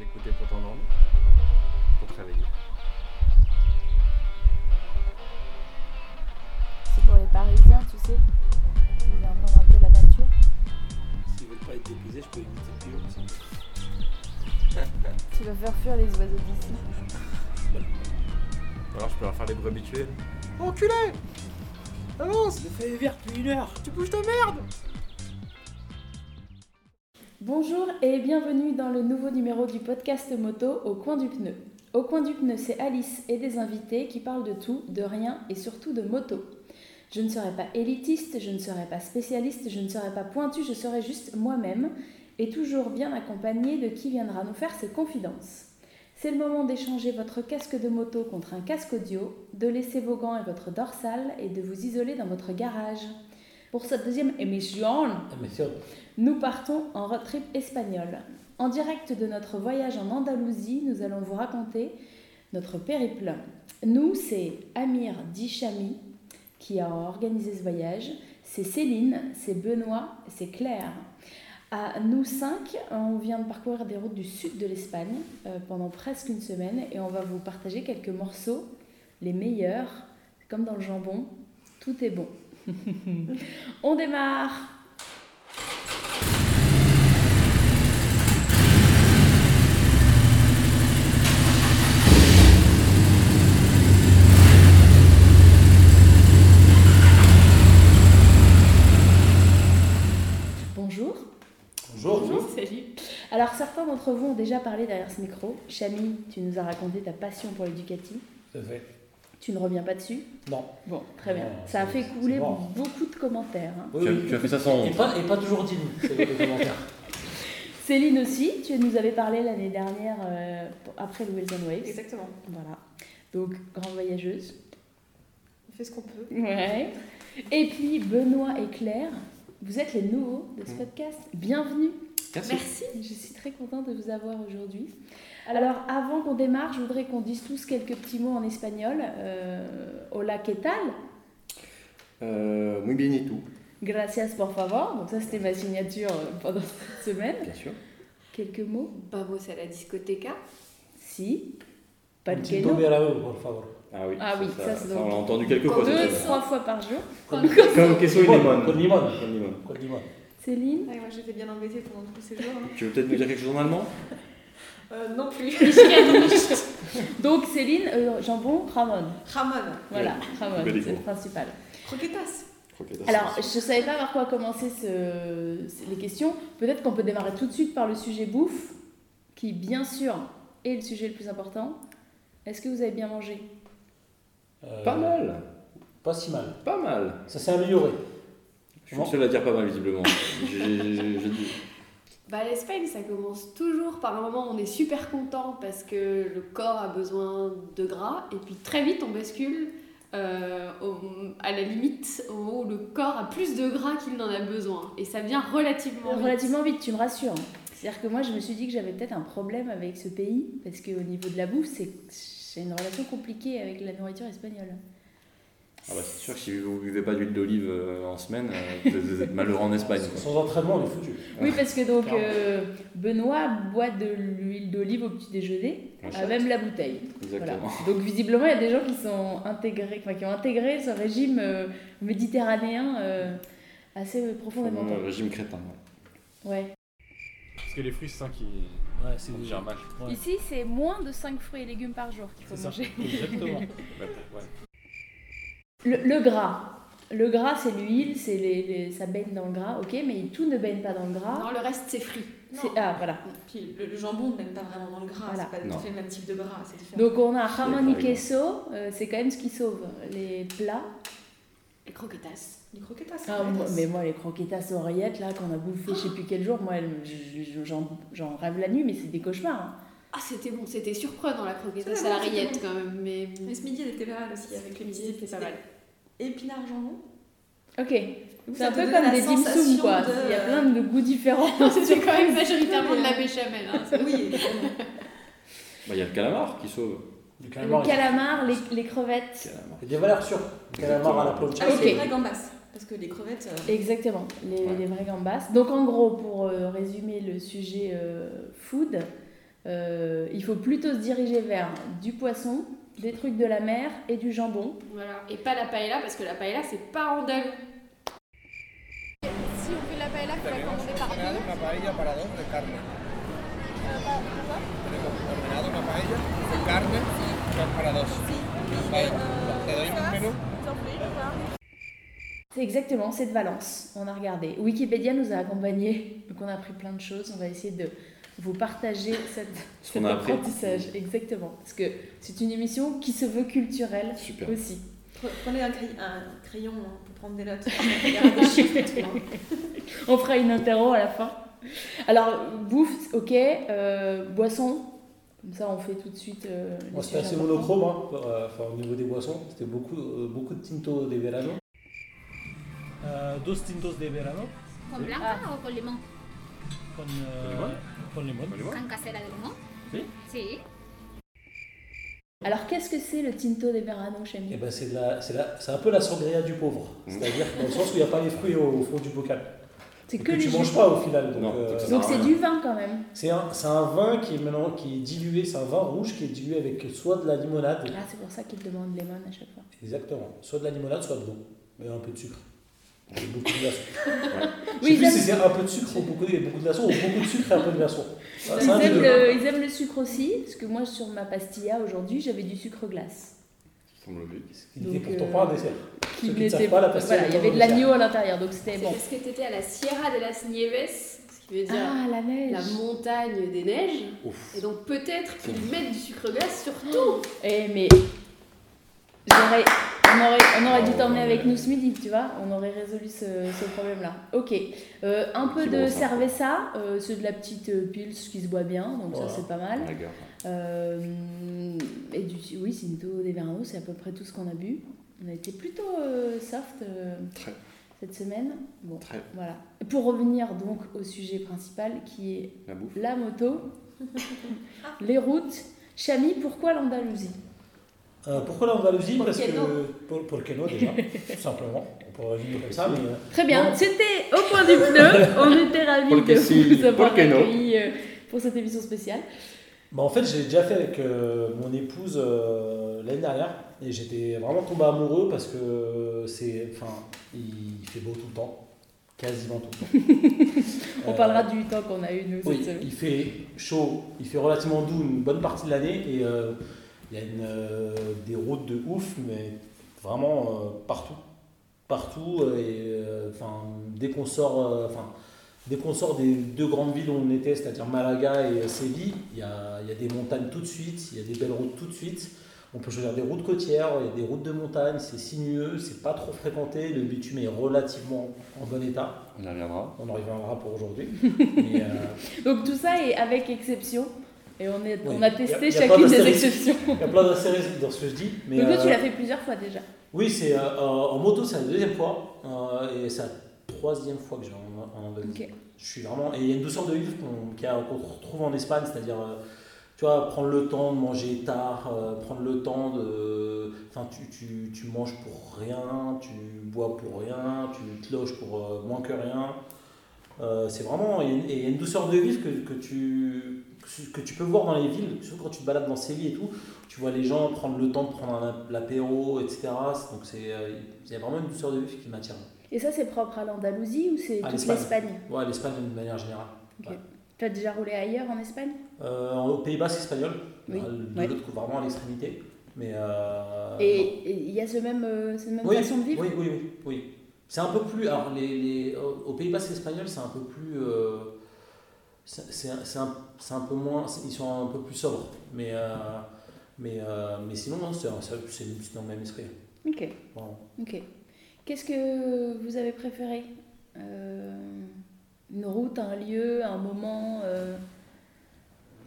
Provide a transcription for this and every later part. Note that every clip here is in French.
vous écoutez pour t'endormir Pour te réveiller C'est pour les Parisiens, tu sais. Ils entendent un peu la nature. S'ils veulent pas être épuisés, je peux imiter plus aussi. Tu vas faire fuir les oiseaux d'ici. Alors je peux leur faire les brebis tuées. Enculé Avance Le feuille est verte depuis une heure Tu bouges ta merde Bonjour et bienvenue dans le nouveau numéro du podcast moto Au coin du pneu. Au coin du pneu, c'est Alice et des invités qui parlent de tout, de rien et surtout de moto. Je ne serai pas élitiste, je ne serai pas spécialiste, je ne serai pas pointu, je serai juste moi-même et toujours bien accompagnée de qui viendra nous faire ses confidences. C'est le moment d'échanger votre casque de moto contre un casque audio, de laisser vos gants et votre dorsale et de vous isoler dans votre garage. Pour cette deuxième émission, nous partons en road trip espagnol. En direct de notre voyage en Andalousie, nous allons vous raconter notre périple. Nous, c'est Amir Dichami qui a organisé ce voyage, c'est Céline, c'est Benoît, c'est Claire. À nous cinq, on vient de parcourir des routes du sud de l'Espagne euh, pendant presque une semaine et on va vous partager quelques morceaux, les meilleurs, comme dans le jambon, tout est bon. on démarre Bonjour. Bonjour Salut. Alors certains d'entre vous ont déjà parlé derrière ce micro. Chami, tu nous as raconté ta passion pour l'éducatif. À fait. Tu ne reviens pas dessus Non. Bon, très bien. Non, Ça a fait couler bon. beaucoup de commentaires. hein. Oui, tu, as, oui. tu as fait ça sans Et pas, et pas toujours digne, c'est le commentaire. Céline aussi, tu nous avais parlé l'année dernière euh, après le and Waves. Exactement. Voilà. Donc, grande voyageuse. On fait ce qu'on peut. Ouais. Et puis, Benoît et Claire, vous êtes les nouveaux de ce Mm. podcast. Bienvenue. Merci. Merci. Je suis très contente de vous avoir aujourd'hui. Alors, avant qu'on démarre, je voudrais qu'on dise tous quelques petits mots en espagnol. Euh, hola, ¿qué tal? Euh, muy bien et tout, Gracias, por favor. Donc, ça, c'était ma signature euh, pendant cette semaine. bien sûr. Quelques mots? Vamos à la discoteca. Si. Un Pas la rue, por favor. Ah oui, Ah oui, ça, c'est on donc- l'a entendu quelques fois. Deux, trois fois par jour. Comme queso y limon. Con limon. Con limon. Con limon. Céline? Ouais, moi j'étais bien embêtée pendant tout ce séjour. hein. Tu veux peut-être nous dire quelque chose en allemand? Euh, non plus. Donc, Céline, euh, jambon, Ramon. Ramon. Voilà, Ramon, c'est le principal. Croquetas. Alors, je ne savais pas par quoi commencer ce- les questions. Peut-être qu'on peut démarrer tout de suite par le sujet bouffe, qui, bien sûr, est le sujet le plus important. Est-ce que vous avez bien mangé? Euh, Pas mal, Pas si mal. pas mal. Ça s'est amélioré. Je suis le seul à dire pas mal, visiblement. J'ai dit- Bah, l'Espagne, ça commence toujours par un moment où on est super content parce que le corps a besoin de gras. Et puis très vite, on bascule euh, à la limite au moment où le corps a plus de gras qu'il n'en a besoin. Et ça vient relativement vite. Relativement vite, tu me rassures. C'est-à-dire que moi, je me suis dit que j'avais peut-être un problème avec ce pays, parce qu'au niveau de la bouffe, c'est j'ai une relation compliquée avec la nourriture espagnole. Ah bah, c'est sûr que si vous ne buvez pas d'huile d'olive euh, en semaine, euh, vous êtes- malheureux en Espagne. quoi. Sans entraînement, on est foutu. Oui, parce que donc euh, Benoît boit de l'huile d'olive au petit déjeuner, à même la bouteille. Voilà. Exactement. Donc visiblement, il y a des gens qui sont intégrés, enfin, qui ont intégré ce régime euh, méditerranéen euh, assez profondément. Vraiment, régime crétin. ouais. Ouais. Parce que les fruits, c'est ça qui Ouais, c'est gère mal. Ouais. Ici, c'est moins de 5 fruits et légumes par jour qu'il faut ça. manger. Exactement. Ouais. Le, le gras. Le gras, c'est l'huile, c'est les, les- ça baigne dans le gras, ok, mais tout ne baigne pas dans le gras. Non, le reste, c'est frit. C'est- ah, voilà. Puis le, le jambon ne baigne pas vraiment dans le gras. Voilà. C'est pas tout le même type de gras. C'est différent. Donc on a y queso, euh, c'est quand même ce qui sauve les plats. les croquetas. Les croquetas. Ah, moi- mais moi, les croquetas oreillettes, là, qu'on a bouffé je sais plus quel jour, moi, j'en rêve la nuit, mais c'est des cauchemars. hein. Ah, c'était bon, c'était surprenant la croquetas C'est à la bon, quand même. Mais... Mais ce midi, elle était pas mal aussi, avec le midi, c'était pas mal. Épinard jambon. Ok, c'est un peu comme des dim sum, quoi. de- Il y a plein de goûts différents. C'était quand même majoritairement de la béchamel. Hein. Oui, évidemment. Bah, Il y a le calamar qui sauve. Du Le calamar. calamar, les, les crevettes. Calamar. Il y a des valeurs sûres. Calamar à la plancha. Avec Ok. les vraies gambas. Parce que les crevettes. euh, Exactement, les, Ouais. les vraies gambas. Donc en gros, pour euh, résumer le sujet euh, food, Euh, il faut plutôt se diriger vers du poisson, des trucs de la mer et du jambon. Voilà. Et pas la paella, parce que la paella, c'est pas andalou. Si on fait la paella, il faudrait commander par deux. Una paella para dos de carne. Tenemos ordenado una paella de carne para dos. Vale, te doy un menú. C'est exactement, c'est de Valence. On a regardé. Wikipédia nous a accompagnés, donc on a appris plein de choses. On va essayer de vous partager cette, Ce cet appris. apprentissage. Exactement. Parce que c'est une émission qui se veut culturelle Super. aussi. Pre- Prenez un, crayon, un crayon hein, pour prendre des notes. Hein. On fera une interro à la fin. Alors, bouffe, ok. euh, boisson, comme ça on fait tout de suite. euh, Moi, c'était assez monochrome, hein, pour, euh, enfin, au niveau des boissons. C'était beaucoup, euh, beaucoup de tinto de verano. Euh, dos tintos de verano ¿Con blanca o con limón? Con, euh, con limón. ¿Con casera de limón? Sí? Sí. Alors, qu'est-ce que c'est le Tinto de Verano, Chami Et ben, c'est de la- c'est la- c'est un peu la sangria du pauvre. C'est-à-dire dans le sens où il n'y a pas les fruits au, au fond du bocal. C'est que que les tu jus. manges pas au final. Donc, euh, donc c'est du vin quand même. c'est un, c'est un vin qui est, maintenant, qui est dilué, c'est un vin rouge qui est dilué avec soit de la limonade, Ah, c'est pour ça qu'ils demandent lemon à chaque fois. exactement, soit de la limonade, soit de l'eau, et un peu de sucre. Et beaucoup de glaçons. Je Oui, sais ils plus si aiment, c'est un peu de sucre ou beaucoup de, beaucoup de glaçons ou beaucoup de sucre et un peu de glaçons. Ils aiment le, ils aiment le sucre aussi, parce que moi, sur ma pastilla aujourd'hui, j'avais du sucre glace. Il n'était Donc, pourtant euh, pas un dessert. Qui Ceux qui ne n'était- savent pas, la pastilla Voilà, il y avait de l'agneau à l'intérieur, donc c'était C'est bon. parce que t'étais à la Sierra de las Nieves, ce qui veut dire Ah, la neige la montagne des neiges. Ouf. Et donc peut-être qu'ils mettent du sucre glace sur tout. Eh, mais on aurait, on aurait dû t'emmener avec nous ce midi, tu vois, on aurait résolu ce, ce problème-là. Ok, Euh, un peu de bon, cerveza, euh, c'est de la petite euh, pils qui se boit bien, donc Voilà. ça c'est pas mal. Euh, et du, oui, Cinto des Verano, c'est à peu près tout ce qu'on a bu. On a été plutôt euh, soft euh, Très, cette semaine. Bon, très. voilà. Pour revenir donc au sujet principal qui est La bouffe. la moto, les routes. Chami, pourquoi l'Andalousie? Euh, pourquoi l'Andalousie Pour Parce que. Pour, pour nom déjà Tout simplement. On pourrait résumer comme ça, mais. euh, Très bien, c'était au point du pneu. On était ravis de si, vous avoir accueillis euh, pour cette émission spéciale. Bah, en fait, j'ai déjà fait avec euh, mon épouse euh, l'année dernière et j'étais vraiment tombé amoureux parce que c'est. Enfin, il fait beau tout le temps. Quasiment tout le temps. On Euh, parlera du temps qu'on a eu nous Oui, cette semaine. il fait chaud, il fait relativement doux une bonne partie de l'année et euh, il y a une, euh, des routes de ouf, mais vraiment euh, partout. Partout, euh, et euh, enfin, dès qu'on sort, euh, enfin, dès qu'on sort des deux grandes villes où on était, c'est-à-dire Malaga et Séville, il y a, il y a des montagnes tout de suite, il y a des belles routes tout de suite. On peut choisir des routes côtières, il y a des routes de montagne, c'est sinueux, c'est pas trop fréquenté, le bitume est relativement en bon état. On y reviendra. On en reviendra pour aujourd'hui. Euh, Donc tout ça est avec exception. Et on, est, Oui. on a testé a chacune des exceptions. Il y a plein d'astérisques dans ce que je dis. Mais Donc toi, tu euh, l'as fait plusieurs fois déjà. Oui, c'est euh, en moto, c'est la deuxième fois. euh, et c'est la troisième fois que je vais en, en. Je suis vraiment. Et il y a une douceur de vivre qu'on qu'on retrouve en Espagne, c'est-à-dire, euh, tu vois, prendre le temps de manger tard, euh, prendre le temps de. Enfin, tu, tu, tu manges pour rien, tu bois pour rien, tu te loges pour euh, moins que rien. Euh, c'est vraiment. Et et il y a une douceur de vivre que, que, tu, que tu peux voir dans les villes, surtout quand tu te balades dans Séville et tout. Tu vois les gens prendre le temps de prendre l'apéro, etc. Donc, c'est, euh, il y a vraiment une douceur de vivre qui m'attire. Et ça, c'est propre à l'Andalousie ou c'est À toute l'Espagne. Ouais, l'Espagne d'une manière générale. Tu as déjà roulé ailleurs en Espagne? Euh, au Pays Basque espagnol, Oui, euh, de ouais. l'autre vraiment à l'extrémité. Mais euh, Et il y a ce même, euh, cette même oui, façon de vivre? oui, oui, oui, oui. C'est un peu plus. Alors, les, les, au au Pays Basque espagnol, c'est un peu plus. euh, c'est c'est un, c'est un, peu moins. Ils sont un peu plus sobres. Mais, euh, mais, euh, mais sinon, non, c'est dans le même esprit. Ok, ok. Qu'est-ce que vous avez préféré Euh, Une route, un lieu, un moment euh,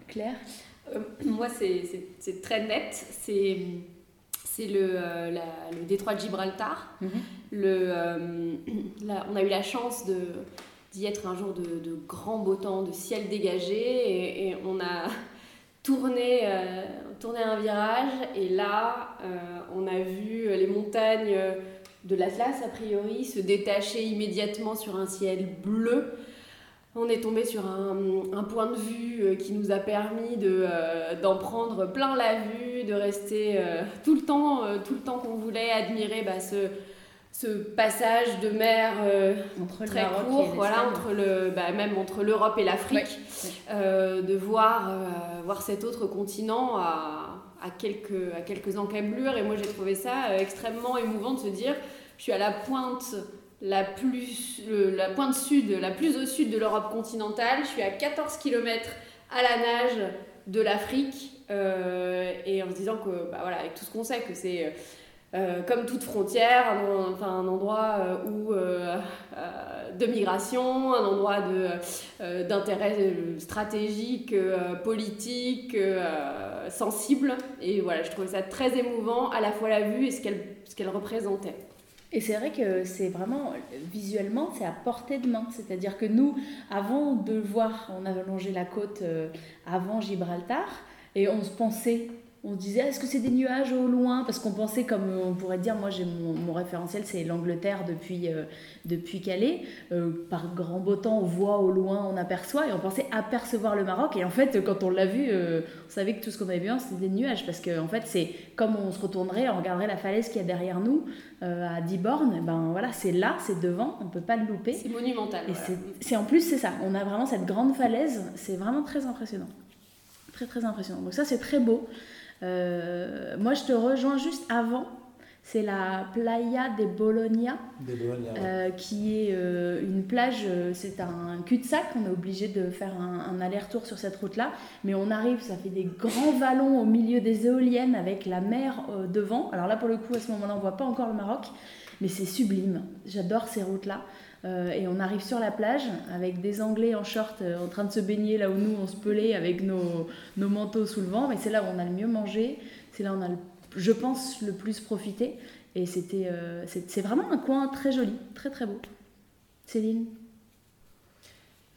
clair? Euh, moi, c'est- c'est c'est très net. C'est c'est le, euh, la- le détroit de Gibraltar. Le, euh, là, on a eu la chance de d'y être un jour de, grand beau temps, de ciel dégagé, et, on a tourné, euh, tourné un virage, et là, euh, on a vu les montagnes de l'Atlas, a priori, se détacher immédiatement sur un ciel bleu. on est tombé sur un, point de vue euh, qui nous a permis de, d'en prendre plein la vue, de rester tout le temps, tout le temps qu'on voulait, admirer bah, ce, ce passage de mer euh, Entre très Maroc court, voilà, entre le, bah, même entre l'Europe et l'Afrique, Ouais, euh, de voir, euh, voir cet autre continent à, à, quelques, à quelques encablures. Et moi, j'ai trouvé ça extrêmement émouvant de se dire, je suis à la pointe la plus, la pointe sud, la plus au sud de l'Europe continentale. Je suis à 14 km à la nage de l'Afrique. et en se disant que, bah voilà, avec tout ce qu'on sait, que c'est euh, comme toute frontière, un, enfin, un endroit euh, où, euh, de migration, un endroit d'intérêt stratégique, politique, sensible. Et voilà, je trouvais ça très émouvant, à la fois la vue et ce qu'elle, qu'elle représentait. Et c'est vrai que c'est vraiment, visuellement, c'est à portée de main. C'est-à-dire que nous, avant de voir, on avait longé la côte avant Gibraltar, et on se pensait, on se disait, est-ce que c'est des nuages au loin? Parce qu'on pensait, comme on pourrait dire, moi j'ai mon, mon référentiel, c'est l'Angleterre depuis, euh, depuis Calais. Euh, par grand beau temps, on voit au loin, on aperçoit, et on pensait apercevoir le Maroc. Et en fait, quand on l'a vu, euh, on savait que tout ce qu'on avait vu, c'était des nuages. Parce qu'en en fait, c'est comme on se retournerait, on regarderait la falaise qu'il y a derrière nous à 10 bornes, ben voilà, c'est là, c'est devant, on peut pas le louper. C'est monumental. Et voilà. c'est en plus, c'est ça, on a vraiment cette grande falaise, c'est vraiment très impressionnant. Très très impressionnant. Donc ça, c'est très beau. Euh, moi, je te rejoins juste avant, c'est la Playa de Bologna, Des Bologna, euh, qui est euh, une plage, c'est un cul-de-sac, on est obligé de faire un, un aller-retour sur cette route-là, mais on arrive, ça fait des grands vallons au milieu des éoliennes avec la mer devant. Alors là, pour le coup, à ce moment-là, on voit pas encore le Maroc, mais c'est sublime. J'adore ces routes-là. Euh, et on arrive sur la plage avec des Anglais en short euh, en train de se baigner là où nous on se pelait avec nos, nos manteaux sous le vent. Mais c'est là où on a le mieux mangé, c'est là où on a, le- je pense, le plus profité. Et c'était, euh, c'est vraiment un coin très joli, très très beau. Céline,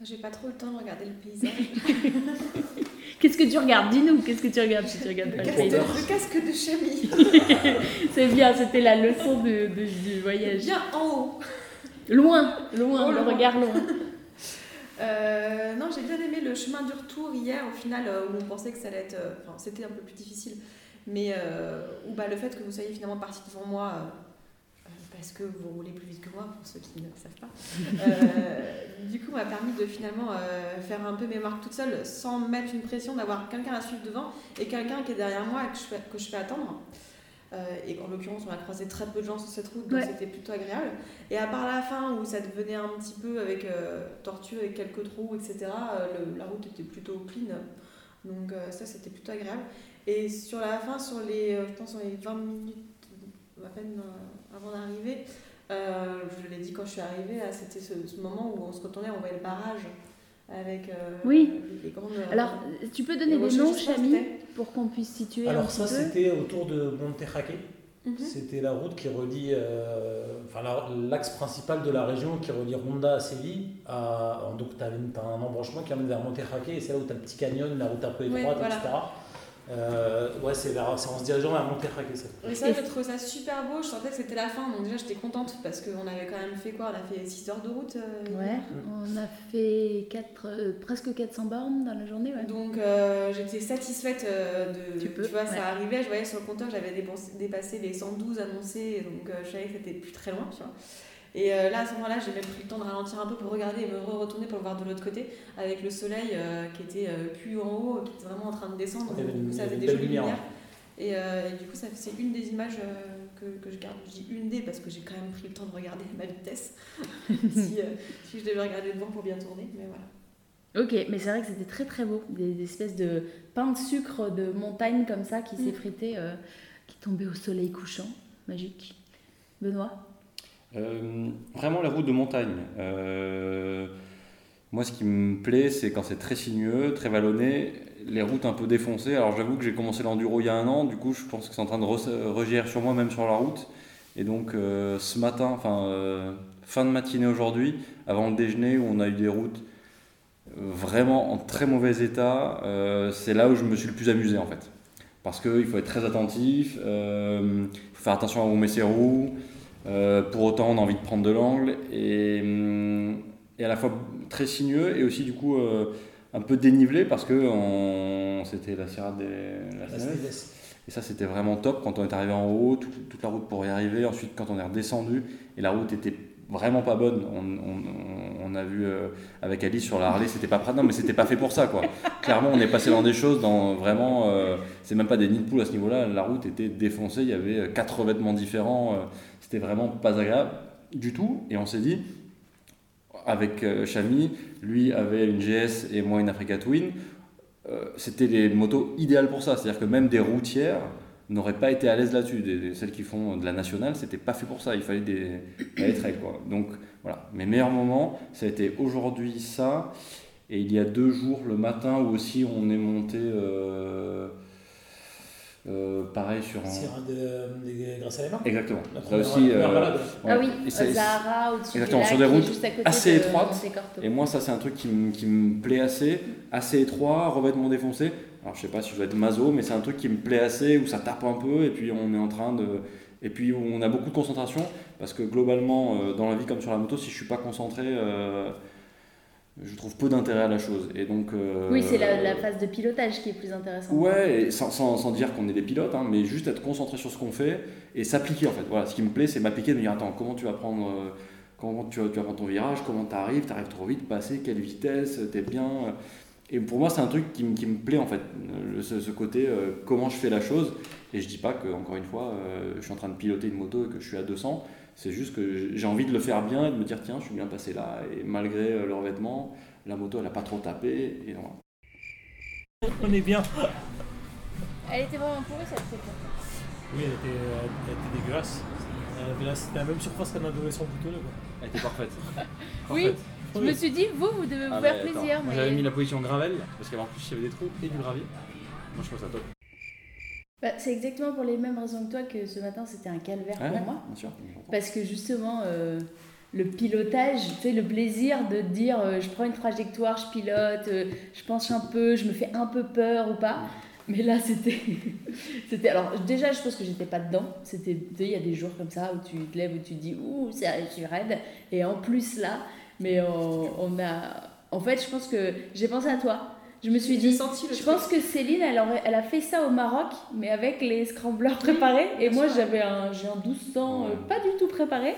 J'ai pas trop le temps de regarder le paysage. qu'est-ce que tu regardes? Dis-nous, qu'est-ce que tu regardes? Si tu regardes Le pas le casque, de, paysage le casque de Chami. C'est bien, c'était la leçon de, de- du voyage. Bien en haut. Loin, loin, Oh, le loin. regard loin. Euh, non, j'ai bien aimé le chemin du retour hier, au final, euh, où on pensait que ça allait être. euh, Enfin, c'était un peu plus difficile. Mais où bah, le fait que vous soyez finalement parti devant moi, parce que vous roulez plus vite que moi, pour ceux qui ne le savent pas, du coup, m'a permis de finalement faire un peu mes marques toute seule, sans mettre une pression d'avoir quelqu'un à suivre devant et quelqu'un qui est derrière moi et que je fais, que je fais attendre. Euh, et en l'occurrence, on a croisé très peu de gens sur cette route, donc Ouais. c'était plutôt agréable. Et à part la fin où ça devenait un petit peu avec euh, tortue, avec quelques trous, etc., euh, le- la route était plutôt clean. Donc euh, ça, c'était plutôt agréable. Et sur la fin, sur les, je pense, sur les 20 minutes à peine avant d'arriver, je l'ai dit quand je suis arrivée, c'était ce, ce moment où on se retournait, on voyait le barrage avec euh, Oui. les, grandes... Alors, tu peux donner des noms, Chami, pour qu'on puisse situer Alors ça, c'était autour de Monterraque. Mhm. C'était la route qui relie, euh, enfin la- l'axe principal de la région qui relie Ronda à Séville. À, donc tu as, un embranchement qui amène vers Monterraque et c'est là où tu as le petit canyon, la route un peu étroite, voilà. etc. Euh, ouais, c'est en se dirigeant vers ça. Et ça, j'ai trouvé ça super beau. Je sentais que c'était la fin. Donc, déjà, j'étais contente parce qu'on avait quand même fait quoi? On a fait 6 heures de route. euh, Ouais, on a fait quatre, euh, presque 400 bornes dans la journée, ouais. Donc, euh, j'étais satisfaite euh, de. Tu peux, vois, ouais. ça arrivait. Je voyais sur le compteur, j'avais dépassé les 112 annoncés. Donc, euh, je savais que c'était plus très loin, tu vois. Et euh, là, à ce moment-là, j'ai même pris le temps de ralentir un peu pour regarder et me re-retourner pour le voir de l'autre côté, avec le soleil euh, qui était euh, plus en haut, qui était vraiment en train de descendre. Avait Donc, du coup, ça faisait des une jolies belle lumière. lumières. Et, euh, et du coup, ça c'est une des images euh, que, que je garde. Je dis une des parce que j'ai quand même pris le temps de regarder ma vitesse. si, euh, si je devais regarder devant pour bien tourner, mais voilà. Ok, mais c'est vrai que c'était très très beau. Des, des espèces de pain de sucre de montagne comme ça qui Mm. s'effritaient, euh, qui tombaient au soleil couchant. Magique. Benoît? Euh, vraiment les routes de montagne. Euh, moi, ce qui me plaît, c'est quand c'est très sinueux, très vallonné, les routes un peu défoncées. Alors, j'avoue que j'ai commencé l'enduro il y a un an, du coup, je pense que c'est en train de re- regérer sur moi, même sur la route. Et donc, euh, ce matin, enfin, fin de matinée aujourd'hui, avant le déjeuner, où on a eu des routes vraiment en très mauvais état, c'est là où je me suis le plus amusé en fait. Parce qu'il faut être très attentif, il faut faire attention à où on met ses roues. Euh, pour autant, on a envie de prendre de l'angle et, hum, et à la fois très sinueux et aussi du coup euh, un peu dénivelé parce que c'était la Sierra de la. Et ça, c'était vraiment top quand on est arrivé en haut, tout- toute la route pour y arriver. Ensuite, quand on est redescendu, et la route était vraiment pas bonne. On, on- on a vu euh, avec Alice sur la Harley, c'était pas prêt. Non, mais c'était pas fait pour ça, quoi. Clairement, on est passé dans des choses, dans vraiment. euh, c'est même pas des nids de poules à ce niveau-là. La route était défoncée. Il y avait quatre revêtements différents. euh, c'était vraiment pas agréable du tout. Et on s'est dit, avec euh, Chami, lui avait une GS et moi une Africa Twin. euh, c'était les motos idéales pour ça. C'est-à-dire que même des routières n'auraient pas été à l'aise là-dessus. Des, des- celles qui font de la nationale, c'était pas fait pour ça. Il fallait des, des trails, quoi. Donc voilà. Mes meilleurs moments, ça a été aujourd'hui ça. Et il y a deux jours, le matin, où aussi on est monté. euh, euh, pareil sur un. Sierra de, de, grâce à les mains. Exactement. La Là aussi. la euh. Ah oui, Et c'est- Zahara au-dessus du Exactement, lac, sur des routes assez de étroites. Et moi, ça, c'est un truc qui, me- qui me plaît assez, assez étroit, revêtement défoncé. Alors, je sais pas si je dois être maso, mais c'est un truc qui me plaît assez, où ça tape un peu, et puis on est en train de. Et puis où on a beaucoup de concentration, parce que globalement, euh, dans la vie comme sur la moto, si je suis pas concentré, euh, je trouve peu d'intérêt à la chose. Et donc. euh, Oui, c'est la, la phase de pilotage qui est plus intéressante. Ouais, et sans, sans, sans dire qu'on est des pilotes, hein, mais juste être concentré sur ce qu'on fait et s'appliquer en fait. Voilà, ce qui me plaît, c'est m'appliquer, de me dire attends, comment tu vas prendre, euh, comment tu vas, tu vas prendre ton virage, comment tu arrives, tu arrives trop vite, passer, quelle vitesse, t'es bien. euh. Et pour moi, c'est un truc qui, me- qui me plaît en fait, le- ce, ce côté euh, comment je fais la chose. Et je dis pas que, encore une fois, euh, je suis en train de piloter une moto et que je suis à 200. C'est juste que j'ai envie de le faire bien et de me dire tiens, je suis bien passé là. Et malgré euh, le revêtement, la moto elle a pas trop tapé. Et voilà. On est bien. Elle était vraiment pourrie cette truc. Oui, elle était, elle était dégueulasse. Elle avait la- C'était la même surface qu'un adolescent boutonneux. Quoi. Elle était parfaite. Oui, je me suis dit, vous, vous devez vous Ah, faire mais attends, plaisir. Moi mais- j'avais mis la position gravel parce qu'en plus il y avait des trous et du gravier. Moi je trouve ça top. Bah, c'est exactement pour les mêmes raisons que toi que ce matin c'était un calvaire pour moi. bien sûr. Parce que justement, euh, le pilotage, tu sais, le plaisir de te dire euh, je prends une trajectoire, je pilote, euh, je penche un peu, je me fais un peu peur ou pas. Mais là, c'était. c'était alors, déjà, je pense que j'étais pas dedans. C'était. Tu sais, il y a des jours comme ça où tu te lèves, où tu te dis ouh, c'est je suis raide. Et en plus, là, mais on, on a. En fait, je pense que j'ai pensé à toi. Je me suis dit. senti le Je truc. pense que Céline, elle, aurait- elle a fait ça au Maroc, mais avec les scramblers préparés. Et moi, j'avais un, j'ai un 1200 euh, pas du tout préparé.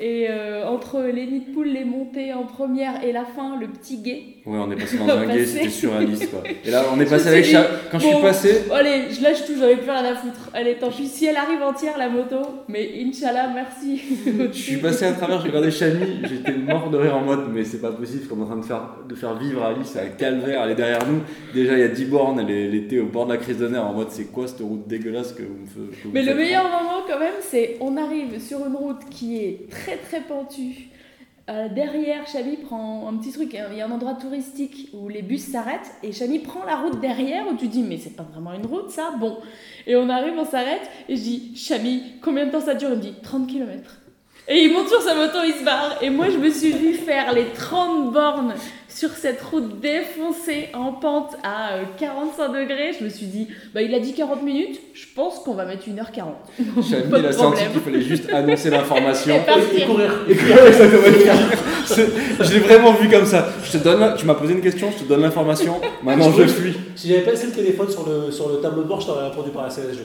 Et euh, entre les nids de poules, les montées en première et la fin, le petit guet. Ouais, on est passé dans un guet, c'était surréaliste quoi. Et là on est passé avec dit, Quand je suis passé, oh, Allez, je lâche tout, j'en ai plus rien à foutre. Allez, tant pis, si elle arrive entière, la moto. Mais Inch'Allah, merci. je suis passé à travers, j'ai regardé Chami, j'étais mort de rire en mode mais c'est pas possible qu'on est en train de faire, de faire vivre Alice, un calvaire, elle est derrière nous. Déjà il y a 10 bornes, elle, est- elle était au bord de la crise de nerfs en mode c'est quoi cette route dégueulasse que vous me faites Mais le meilleur moment quand même, c'est on arrive sur une route qui est très très pentue. Euh, derrière, Chami prend un petit truc, il y a un endroit touristique où les bus s'arrêtent et Chami prend la route derrière où tu dis mais c'est pas vraiment une route ça, bon. Et on arrive, on s'arrête et je dis Chami, combien de temps ça dure? Il me dit 30 km. Et il monte sur sa moto, il se barre. Et moi je me suis vu faire les 30 bornes sur cette route défoncée en pente à euh, 45 degrés. Je me suis dit, bah il a dit 40 minutes, je pense qu'on va mettre 1h40. Chami Pas il a senti qu'il fallait juste annoncer l'information. Et courir. Et ça Je l'ai vraiment vu comme ça. Je te donne, la- tu m'as posé une question, je te donne l'information. Maintenant je fuis. Si j'avais pas laissé le téléphone sur le, sur le tableau de bord, je t'aurais répondu par SMS.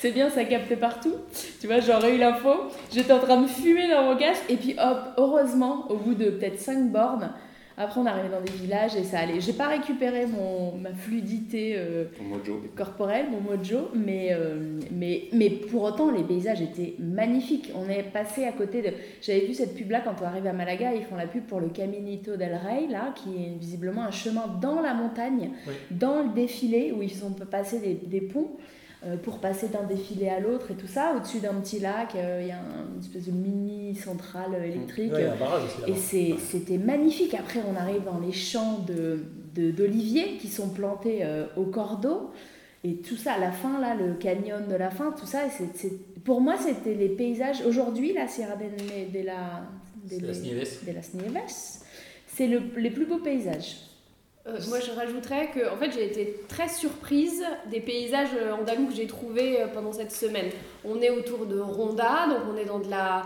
C'est bien, ça capte partout. Tu vois, j'aurais eu l'info. J'étais en train de fumer dans mon casque. Et puis hop, heureusement, au bout de peut-être 5 bornes, après on arrivait dans des villages et ça allait. J'ai pas récupéré mon, ma fluidité euh, mojo. corporelle, mon mojo, mais, euh, mais, mais pour autant, les paysages étaient magnifiques. On est passé à côté de. J'avais vu cette pub là quand on arrive à Malaga, ils font la pub pour le Caminito del Rey, là, qui est visiblement un chemin dans la montagne, Oui. dans le défilé, où ils ont passé des, des ponts. Euh, pour passer d'un défilé à l'autre et tout ça, au-dessus d'un petit lac, euh, il y a un- une espèce de mini centrale électrique. Ouais, Et c'était magnifique. Après, on arrive dans les champs de- de- d'oliviers qui sont plantés euh, au cordeau. Et tout ça, à la fin, là, le canyon de la fin, tout ça, c'est- c'est- pour moi, c'était les paysages. Aujourd'hui, la Sierra de, de la, de, de las Nieves, c'est le- les plus beaux paysages. Euh, moi, je rajouterais que en fait, j'ai été très surprise des paysages euh, andalous que j'ai trouvés euh, pendant cette semaine. On est autour de Ronda, donc on est dans de la,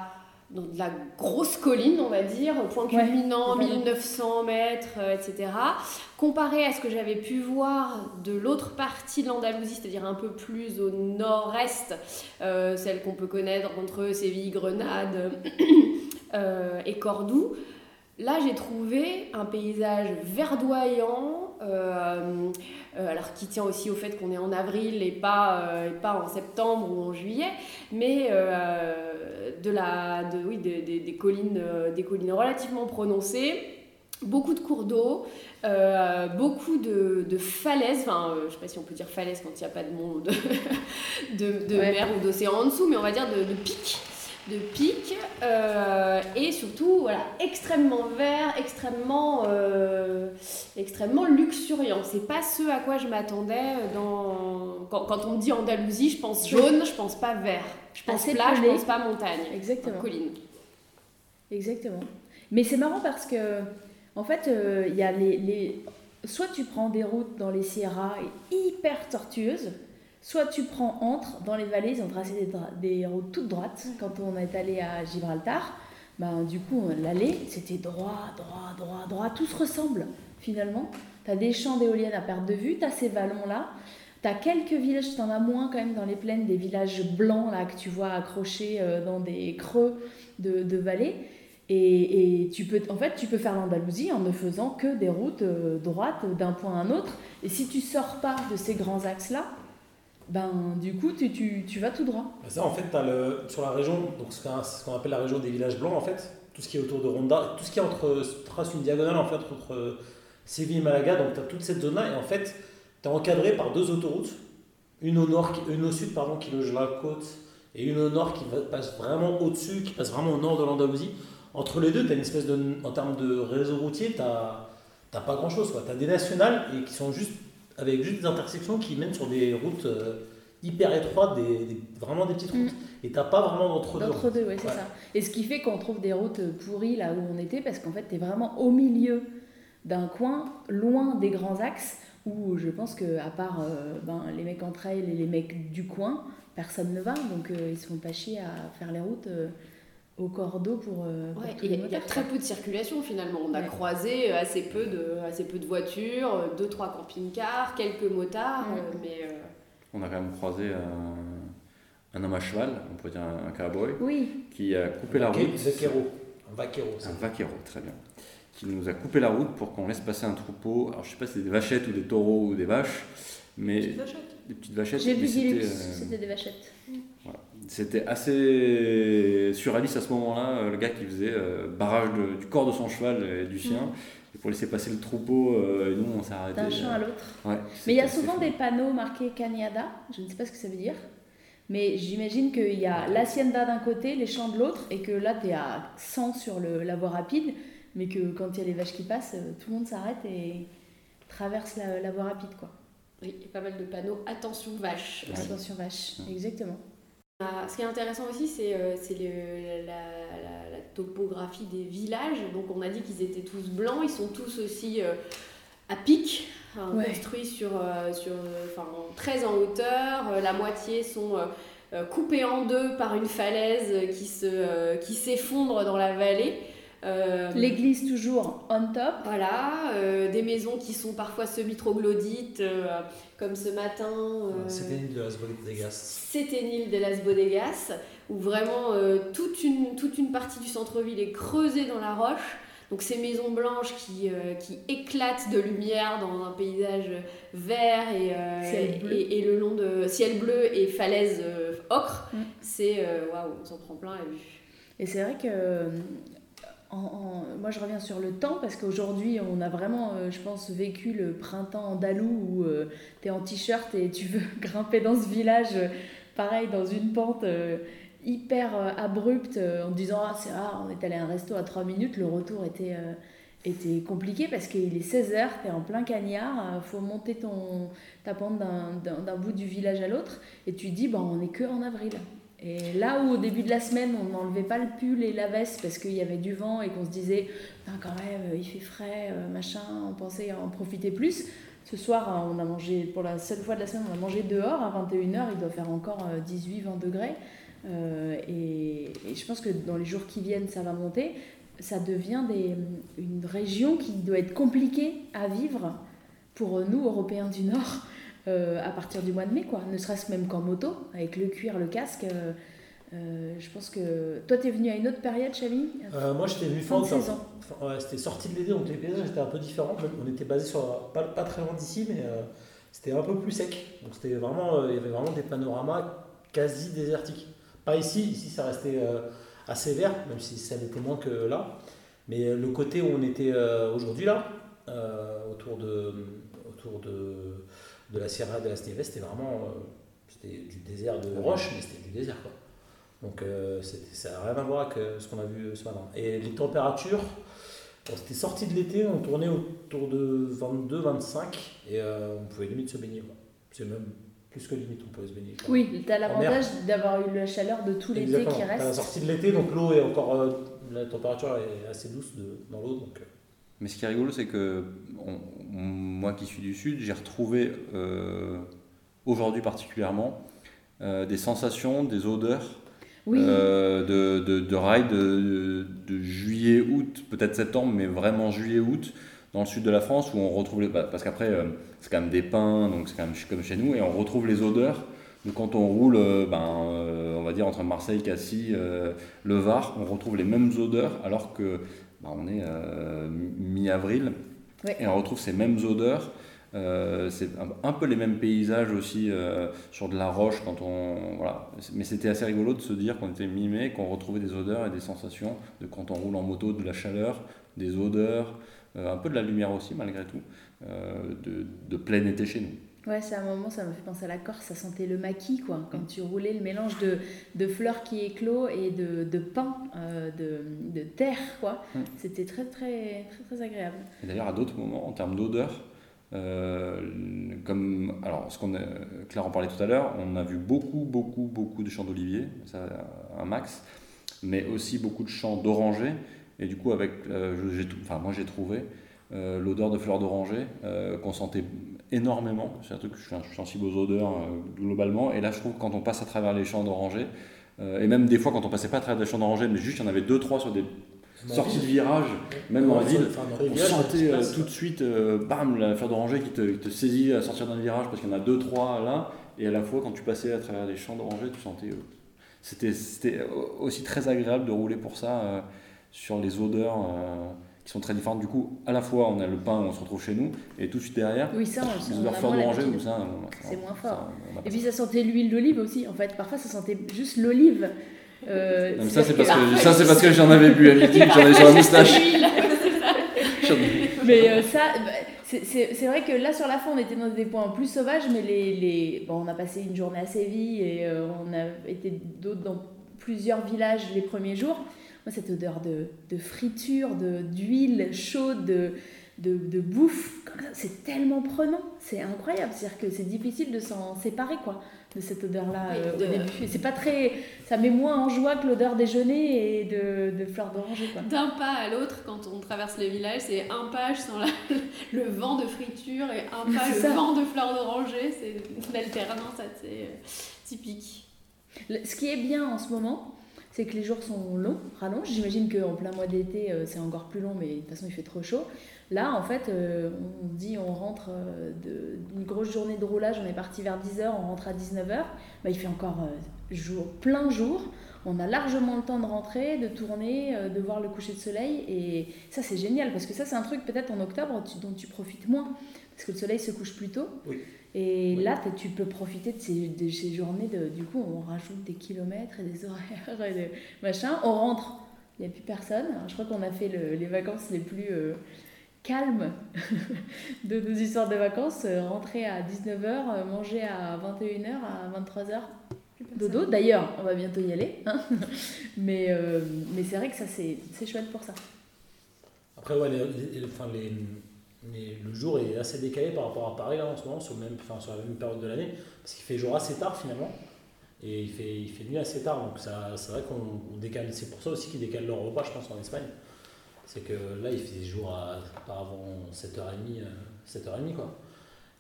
dans de la grosse colline, on va dire, point culminant, totalement. 1900 mètres, euh, etc. Comparé à ce que j'avais pu voir de l'autre partie de l'Andalousie, c'est-à-dire un peu plus au nord-est, euh, celle qu'on peut connaître entre Séville, Grenade et Cordoue, là j'ai trouvé un paysage verdoyant, euh, euh, alors qui tient aussi au fait qu'on est en avril et pas, euh, et pas en septembre ou en juillet, mais de la, de, oui, des- des- des collines, des collines relativement prononcées, beaucoup de cours d'eau, euh, beaucoup de, de falaises, enfin euh, je sais pas si on peut dire falaises quand il n'y a pas de monde, de, de Ouais. mer ou d'océan en dessous, mais on va dire de, de pics de pics euh, et surtout voilà extrêmement vert extrêmement euh, extrêmement luxuriant. C'est pas ce à quoi je m'attendais dans quand, quand on me dit Andalousie je pense jaune je pense pas vert. Je pense Assez plat je pense pas montagne. Exactement. colline. Exactement. Mais c'est marrant parce que, en fait, euh, il y a les, les- Soit tu prends des routes dans les Sierras hyper tortueuses, soit tu prends entre dans les vallées, ils ont tracé des, routes toutes droites. Quand on est allé à Gibraltar, ben, du coup, l'allée, c'était droit, droit, droit, droit, tout se ressemble finalement. Tu as des champs d'éoliennes à perte de vue, tu as ces vallons-là. Tu as quelques villages, tu en as moins quand même dans les plaines, des villages blancs là que tu vois accrochés euh, dans des creux de, de vallées. Et, et tu peux, en fait, tu peux faire l'Andalousie en ne faisant que des routes euh, droites d'un point à un autre. Et si tu sors pas de ces grands axes-là, ben du coup, tu, tu, tu vas tout droit. Bah Ça, en fait, t'as le, sur la région, donc ce qu'on appelle la région des villages blancs, en fait, tout ce qui est autour de Ronda, tout ce qui est entre, trace une diagonale, en fait, entre Séville et Malaga, donc tu as toute cette zone-là, et en fait, tu es encadré par deux autoroutes, une au nord, une au sud, pardon, qui loge la côte, et une au nord qui passe vraiment au-dessus, qui passe vraiment au nord de l'Andalousie. Entre les deux, tu as une espèce de, en termes de réseau routier, tu n'as pas grand-chose. Tu as des nationales, et qui sont juste, avec juste des intersections qui mènent sur des routes euh, hyper étroites, des, des- vraiment des petites routes. Mm. Et t'as pas vraiment d'entre-deux. D'entre deux, ouais, c'est Ouais. ça. Et ce qui fait qu'on trouve des routes pourries là où on était, parce qu'en fait, tu es vraiment au milieu d'un coin, loin des grands axes, où je pense que à part euh, ben, les mecs en trail et les mecs du coin, personne ne va, donc euh, ils se font pas chier à faire les routes euh, au cordeau pour, euh, Ouais, et il y a très peu de circulation finalement. On a Ouais. croisé euh, assez peu, de, assez peu de voitures, euh, deux, trois camping-cars, quelques motards, mais euh, On a quand même croisé un, un homme à cheval, on pourrait dire un, un cowboy, Oui, qui a coupé la route. Vaquero. Un vaquero. Un vaquero, très bien. Qui nous a coupé la route pour qu'on laisse passer un troupeau. Alors je sais pas si c'est des vachettes ou des taureaux ou des vaches, mais des petites vachettes. j'ai vu euh, c'était des vachettes. C'était assez surréaliste à ce moment-là, euh, le gars qui faisait euh, barrage de- du corps de son cheval et du sien, et pour laisser passer le troupeau, euh, et nous on s'est arrêté. D'un champ euh, à l'autre. ouais, Mais il y a souvent des panneaux marqués Cañada, je ne sais pas ce que ça veut dire. Mais j'imagine qu'il y a l'hacienda d'un côté, les champs de l'autre, et que là, tu es à 100 sur le, la voie rapide, mais que quand il y a les vaches qui passent, tout le monde s'arrête et traverse la, la voie rapide. quoi. oui, il y a pas mal de panneaux. Attention vache. Ouais. Attention vache, Ouais. exactement. Ah, Ce qui est intéressant aussi, c'est euh, la, la- la topographie des villages. Donc on a dit qu'ils étaient tous blancs, ils sont tous aussi euh, à pic, hein, Ouais. construits sur, euh, sur, enfin, très en hauteur. La moitié sont coupés en deux par une falaise qui se, qui s'effondre dans la vallée. Euh, L'église toujours on top. Voilà, euh, des maisons qui sont parfois semi-troglodytes, euh, comme ce matin. euh, C'était une de Las Bodegas. Séténil de Las Bodegas, où vraiment euh, toute, une, toute une partie du centre-ville est creusée dans la roche. Donc ces maisons blanches qui, euh, qui éclatent de lumière dans un paysage vert et, euh, Ciel bleu. et, et le long de ciel bleu et falaise euh, ocre, Mm. c'est waouh, on s'en prend plein la vue. Et c'est vrai que moi je reviens sur le temps parce qu'aujourd'hui on a vraiment, euh, je pense, vécu le printemps andalou où tu es en t-shirt et tu veux grimper dans ce village, euh, pareil, dans une pente euh, hyper euh, abrupte euh, en te disant Ah, c'est rare, on est allé à un resto à 3 minutes, le retour était, euh, était compliqué parce qu'il est 16h, tu es en plein cagnard, faut monter ton, ta pente d'un- bout du village à l'autre et tu dis bah, on est que en avril. Et là où au début de la semaine, on n'enlevait pas le pull et la veste parce qu'il y avait du vent et qu'on se disait, quand même, il fait frais, euh, machin, on pensait en profiter plus. Ce soir, euh, on a mangé, pour la seule fois de la semaine, on a mangé dehors à 21h, il doit faire encore 18-20 degrés. Euh, et, je pense que dans les jours qui viennent, ça va monter. Ça devient une région qui doit être compliquée à vivre pour nous, Européens du Nord, euh, à partir du mois de mai, quoi. Ne serait-ce même qu'en moto, avec le cuir, le casque. euh, euh, je pense que. Toi, t'es venu à une autre période, Chami Euh, moi, j'étais venu Fin de saison. Ouais, c'était sorti de l'été, donc les paysages étaient un peu différents. On était basé sur pas, pas très loin d'ici, mais euh, c'était un peu plus sec. Donc c'était vraiment, euh, il y avait vraiment des panoramas quasi désertiques. Pas ici, ici ça restait euh, assez vert, même si ça l'était moins que là. Mais euh, le côté où on était euh, aujourd'hui là, euh, autour de, autour de, de la Sierra de la Sneves, c'était vraiment, euh, c'était du désert de roche, mais c'était du désert quoi. Donc euh, c'était- ça n'a rien à voir avec euh, ce qu'on a vu ce matin. Et les températures, on était sorti de l'été, on tournait autour de 22-25 et euh, on pouvait limite se baigner. quoi. C'est même plus que limite, on pouvait se baigner. quoi. Oui, t'as l'avantage d'avoir eu la chaleur de tout l'été Exactement. qui À la reste. sortie de l'été, donc l'eau est encore. euh, la température est assez douce de- dans l'eau. Donc, euh, Mais ce qui est rigolo, c'est que on- moi qui suis du Sud, j'ai retrouvé euh, aujourd'hui particulièrement euh, des sensations, des odeurs Oui, euh, de, de, de rails de, de juillet, août, peut-être septembre, mais vraiment juillet, août, dans le sud de la France, où on retrouve, les, bah, parce qu'après, c'est quand même des pins, donc c'est quand même comme chez nous, et on retrouve les odeurs de quand on roule, ben, euh, on va dire, entre Marseille, Cassis, euh, le Var, on retrouve les mêmes odeurs, alors que bah, on est euh, mi-avril, Et on retrouve ces mêmes odeurs. Euh, c'est un, peu les mêmes paysages aussi euh, sur de la roche quand on voilà mais c'était assez rigolo de se dire qu'on était mi-mai qu'on retrouvait des odeurs et des sensations de quand on roule en moto de la chaleur des odeurs euh, un peu de la lumière aussi malgré tout de plein été chez nous ouais, c'est un moment, ça m'a fait penser à la Corse, ça sentait le maquis, quoi. Quand tu roulais le mélange de, de fleurs qui éclos et de, de pins, euh, de, de terre, quoi. Mm. C'était très, très, très, très agréable. Et d'ailleurs, à d'autres moments, en termes d'odeur, euh, comme alors ce qu'on Claire en parlait tout à l'heure, on a vu beaucoup, beaucoup, beaucoup de champs d'olivier, ça un max, mais aussi beaucoup de champs d'orangers. Et du coup, avec, euh, enfin moi j'ai trouvé euh, l'odeur de fleurs d'oranger euh, qu'on sentait énormément. C'est un truc que je suis, je suis sensible aux odeurs euh, globalement. Et là, je trouve que quand on passe à travers les champs d'orangers, euh, et même des fois quand on passait pas à travers des champs d'orangers, mais juste il y en avait deux, trois sur des sorties de virage, même dans la ville, les on sentait tout de suite, bam, la fleur d'oranger qui te, qui te saisit à sortir d'un virage parce qu'il y en a deux, trois là, et à la fois quand tu passais à travers les champs d'oranger, tu sentais. c'était, c'était aussi très agréable de rouler pour ça sur les odeurs qui sont très différentes. Du coup, à la fois on a le pain où on se retrouve chez nous, et tout de suite derrière, Oui, ça, on, les on odeurs a fleurs d'oranger ou ça. on- C'est on- moins ça, fort. Et puis ça sentait l'huile d'olive aussi, en fait. Parfois, ça sentait juste l'olive. Euh, Non, mais ça, c'est parce c'est-à-dire que, ça, c'est parce que j'en avais bu à midi, que j'en ai sur la moustache. J'en ai- Mais euh, ça, bah, c'est- c'est c'est vrai que là sur la fin on était dans des points plus sauvages, mais les, les... Bon, on a passé une journée à Séville et euh, on a été d'autres dans plusieurs villages les premiers jours. Moi, cette odeur de, de friture, de- d'huile chaude, de, de, bouffe, c'est tellement prenant, c'est incroyable. C'est-à-dire que c'est difficile de s'en séparer, quoi, de cette odeur-là Oui, euh, au C'est pas très, ça met moins en joie que l'odeur déjeuner et de, de fleurs d'oranger. D'un pas à l'autre, quand on traverse le village, c'est un pas, je sens la- le vent de friture et un pas, le ça. vent de fleurs d'oranger. C'est une alternance assez euh, typique. Ce qui est bien en ce moment, c'est que les jours sont longs, rallongent. J'imagine qu'en plein mois d'été, euh, c'est encore plus long, mais de toute façon, il fait trop chaud. Là, en fait, euh, on dit on rentre euh, d'une grosse journée de roulage, on est parti vers 10h, on rentre à 19h. Bah, il fait encore jour, plein jour. On a largement le temps de rentrer, de tourner, de voir le coucher de soleil. Et ça, c'est génial, parce que ça, c'est un truc peut-être en octobre dont tu profites moins, parce que le soleil se couche plus tôt. Oui. Et Oui. là, tu peux profiter de ces, de ces journées. De, du coup, on rajoute des kilomètres et des horaires et des machins. On rentre, il n'y a plus personne. Alors, je crois qu'on a fait le- les vacances les plus euh, calmes de nos histoires de vacances. Euh, rentrer à 19h, manger à 21h, à 23h. Dodo, d'ailleurs, on va bientôt y aller. hein. mais euh, mais c'est vrai que ça, c'est c'est chouette pour ça. Après, ouais, les- les- enfin, les- les- le jour est assez décalé par rapport à Paris là, en ce moment, sur, le même, enfin, sur la même période de l'année, parce qu'il fait jour assez tard finalement, et il fait, il fait nuit assez tard, donc ça, c'est vrai qu'on on décale. C'est pour ça aussi qu'ils décalent leur repas, je pense, en Espagne. C'est que là, il fait jour à, pas avant 7h30, euh, 7h30 quoi.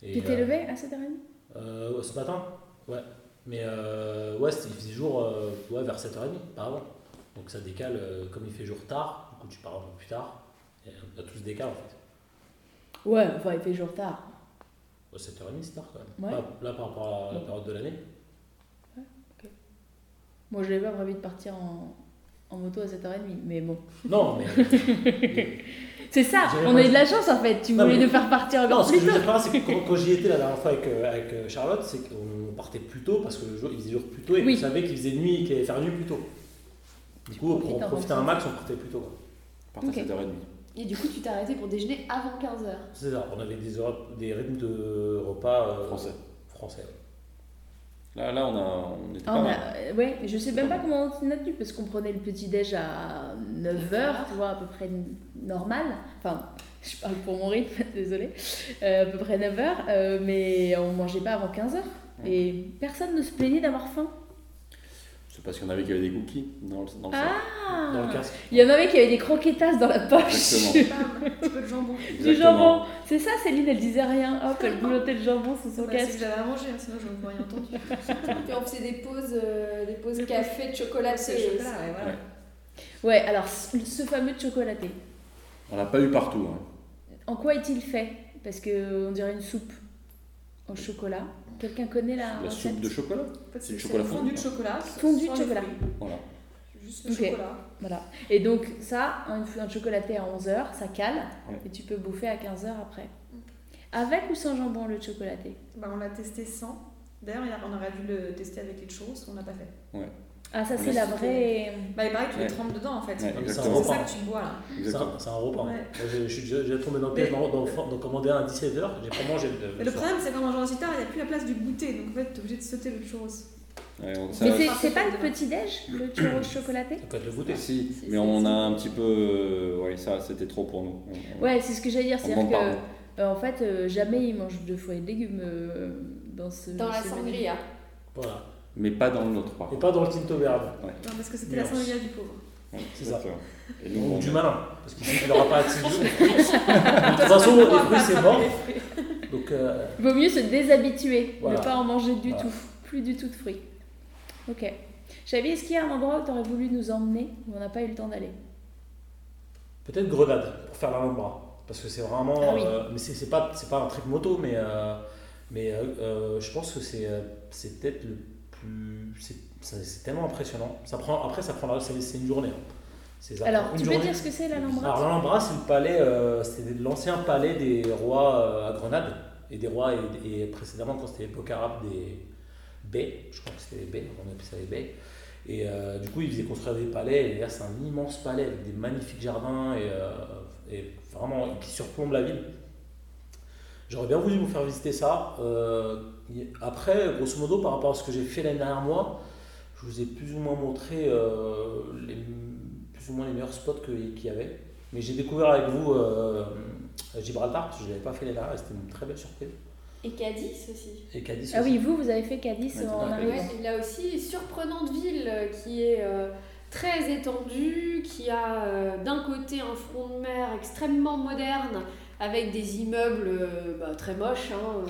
Et, Tu t'es euh, levé à 7h30 euh, Ce matin Ouais. Mais euh, ouais, il faisait jour euh, ouais, vers 7h30, pas avant. Donc ça décale, euh, comme il fait jour tard, du coup tu pars un peu plus tard. Et on a tous décalé en fait. Ouais, enfin, il fait jour tard. Ouais, 7h30 c'est tard quand même. Ouais. Là, là, par rapport à la Ouais. période de l'année. Moi, j'avais pas prévu de partir en, en moto à 7h30, mais bon. Non, mais. C'est ça, on a eu de la chance en fait. Tu Non, voulais mais- nous faire partir non, encore ce que plus je veux dire c'est que quand, quand j'y étais la dernière fois avec, euh, avec euh, Charlotte, c'est qu'on partait plus tôt parce que le jour, il faisait jour plus tôt et Oui. qu'on savait qu'il faisait nuit et qu'il allait faire nuit plus tôt. Du coup, pour en profiter un max, on partait plus tôt. quoi. À partir Ok. de 7h30. Et du coup, tu t'es arrêté pour déjeuner avant 15h. C'est ça, on avait des, heures- des rythmes de repas euh, Français. français. Là, là, on, a, on était Ah, pas on mal. a- euh, ouais, je sais même pas comment on a tenu parce qu'on prenait le petit déj à 9h, tu vois, à peu près normal. Enfin, je parle pour mon rythme, désolé. à peu près 9h, mais on mangeait pas avant 15h. Et personne ne se plaignait d'avoir faim. C'est parce qu'il y en avait qui avaient des cookies dans le, dans le. Ah Dans le casque. Il y en avait qui avaient des croquetas dans la poche. Exactement. Bam, un petit peu de jambon. du jambon. C'est ça, Céline, elle disait rien. Hop, elle boulottait le jambon sous son Bah, c'est casque. que j'avais à manger, hein, sinon je n'aurais rien entendu. Puis on faisait des pauses, euh, des pauses café, de chocolat, C'est chocolat, ouais, voilà. Ouais. Ouais, alors ce fameux chocolaté, On l'a pas eu partout. hein. en quoi est-il fait? Parce que on dirait une soupe au chocolat. Quelqu'un connaît la, La recette soupe de chocolat. C'est du chocolat fondu fondu, de chocolat. Fondu sans de chocolat. Voilà. Juste le Ok. chocolat. Voilà. Et donc ça, un, un chocolaté à 11h, ça cale, Ouais. et tu peux bouffer à 15h après. Avec ou sans jambon le chocolaté? Bah, on l'a testé sans. D'ailleurs, on aurait dû le tester avec les churros, on l'a pas fait. Ah ça c'est la vraie... Bah, il paraît que tu Ouais. les trempes dedans en fait. Ouais, c'est ça que tu bois là. C'est un, repas. Ouais. Je, je suis déjà, déjà tombé dans le piège Mais- d'en d'en commander un à 17h. J'ai pas mangé le, Mais problème, c'est qu'en mangeant aussi tard, il n'y a plus la place du goûter. Donc en fait, tu es obligé de sauter le churros. Ouais, on- ça- Mais c'est- pas le petit déj, le churro chocolaté Ça peut être le goûter. Si, Si, mais on a un petit peu. euh, Ouais, ça, c'était trop pour nous. On- Ouais, c'est ce que j'allais dire, c'est-à-dire que euh, en fait euh, jamais ils mangent de fruits et de légumes euh, dans ce Dans la sangria. Voilà. Mais pas dans le nôtre, Et pas dans le Tinto Verde. Non, parce que c'était la sangria du pauvre. Ouais, C'est ça. Et nous, on- du malin. Parce qu'il n'aura pas assez de De toute façon, les fruits c'est mort. Donc euh, Il vaut mieux se déshabituer, Voilà. ne pas en manger du Voilà. tout, plus du tout de fruits. Ok. Xavier, est-ce qu'il y a un endroit où tu aurais voulu nous emmener où on n'a pas eu le temps d'aller? Peut-être Grenade pour faire l'Alhambra. Parce que c'est vraiment. Ah oui. euh, mais c'est c'est pas, c'est pas un trip moto, mais, euh, mais euh, je pense que c'est c'est peut-être le plus. C'est tellement impressionnant. Ça prend, après, ça prend, c'est c'est une journée. hein. Alors, tu peux journée. dire ce que c'est Alors l'Alhambra l'Alhambra, c'est le palais, euh, c'est l'ancien palais des rois euh, à Grenade et des rois et, et précédemment quand c'était l'époque arabe des bey, je crois que c'était les bey, on appelait ça les bey. Et euh, du coup, ils faisaient construire des palais et là, c'est un immense palais avec des magnifiques jardins et, et vraiment qui surplombe la ville. J'aurais bien voulu vous faire visiter ça. Euh, après, grosso modo, par rapport à ce que j'ai fait l'année dernière mois, je vous ai plus ou moins montré euh, les, plus ou moins les meilleurs spots qu'il y avait. Mais j'ai découvert avec vous euh, Gibraltar, parce que je ne l'avais pas fait l'année dernière, c'était une très belle surprise. Et Cadiz aussi. Et Cadiz Ah aussi. oui, vous, vous avez fait Cadiz Ouais, en arrivant. Ouais, là aussi, surprenante ville euh, qui est euh, très étendue, qui a euh, d'un côté un front de mer extrêmement moderne avec des immeubles euh, bah, très moches, hein,